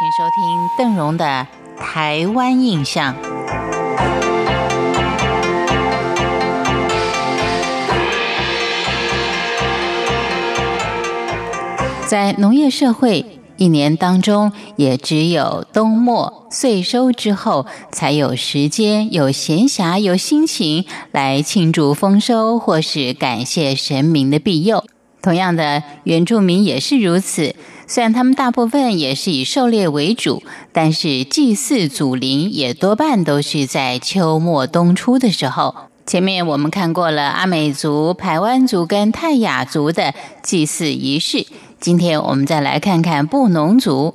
请收听邓荣的《台湾印象》。在农业社会，一年当中也只有冬末岁收之后，才有时间、有闲暇、有心情来庆祝丰收，或是感谢神明的庇佑。同样的，原住民也是如此。虽然他们大部分也是以狩猎为主，但是祭祀祖灵也多半都是在秋末冬初的时候。前面我们看过了阿美族、排湾族跟泰雅族的祭祀仪式。今天我们再来看看布农族。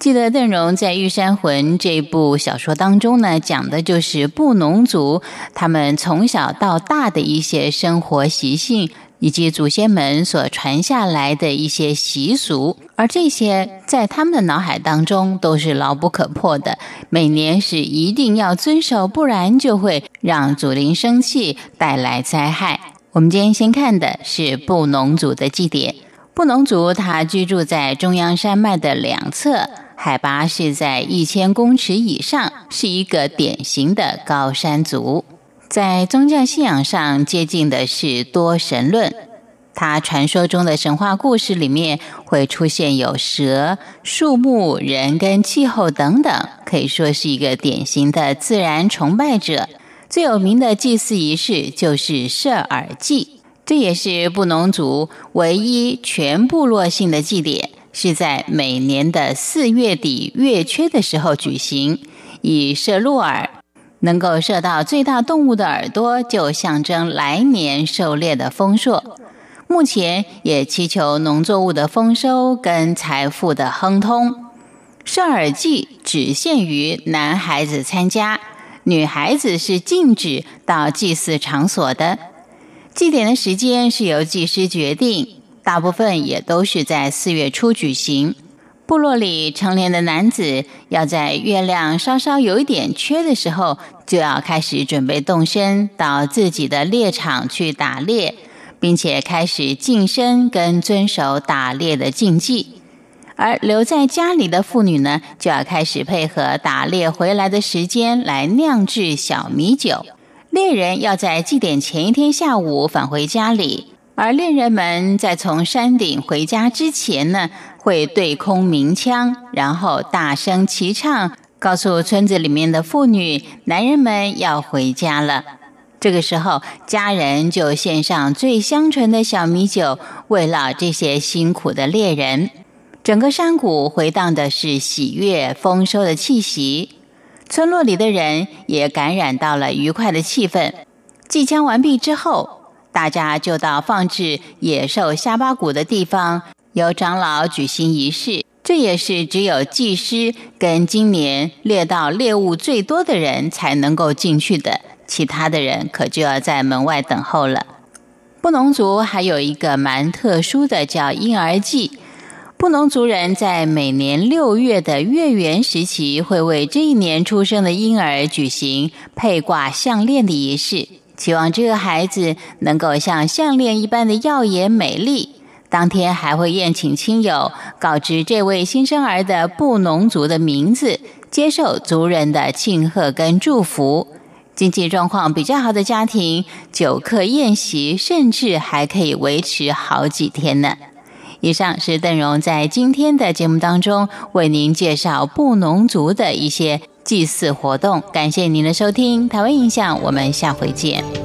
记得邓荣在《玉山魂》这部小说当中呢，讲的就是布农族他们从小到大的一些生活习性，以及祖先们所传下来的一些习俗。而这些在他们的脑海当中都是牢不可破的，每年是一定要遵守，不然就会让祖灵生气，带来灾害。我们今天先看的是布农族的祭典。布农族，他居住在中央山脉的两侧，海拔是在一千公尺以上，是一个典型的高山族。在宗教信仰上，接近的是多神论。他传说中的神话故事里面会出现有蛇、树木、人跟气候等等，可以说是一个典型的自然崇拜者。最有名的祭祀仪式就是射耳祭。这也是布农族唯一全部落性的祭典，是在每年的四月底月缺的时候举行。以射鹿耳，能够射到最大动物的耳朵，就象征来年狩猎的丰硕。目前也祈求农作物的丰收跟财富的亨通。射耳祭只限于男孩子参加，女孩子是禁止到祭祀场所的。祭典的时间是由祭师决定，大部分也都是在四月初举行。部落里成年的男子要在月亮稍稍有一点缺的时候，就要开始准备动身到自己的猎场去打猎，并且开始晋升跟遵守打猎的禁忌。而留在家里的妇女呢，就要开始配合打猎回来的时间来酿制小米酒。猎人要在祭典前一天下午返回家里，而猎人们在从山顶回家之前呢，会对空鸣枪，然后大声齐唱，告诉村子里面的妇女、男人们要回家了。这个时候，家人就献上最香醇的小米酒，慰劳这些辛苦的猎人。整个山谷回荡的是喜悦丰收的气息。村落里的人也感染到了愉快的气氛。祭枪完毕之后，大家就到放置野兽下巴骨的地方，由长老举行仪式。这也是只有祭师跟今年猎到猎物最多的人才能够进去的，其他的人可就要在门外等候了。布农族还有一个蛮特殊的，叫婴儿祭。布农族人在每年六月的月圆时期，会为这一年出生的婴儿举行配挂项链的仪式，期望这个孩子能够像项链一般的耀眼美丽。当天还会宴请亲友，告知这位新生儿的布农族的名字，接受族人的庆贺跟祝福。经济状况比较好的家庭，酒客宴席，甚至还可以维持好几天呢。以上是邓荣在今天的节目当中为您介绍布农族的一些祭祀活动。感谢您的收听，台湾印象，我们下回见。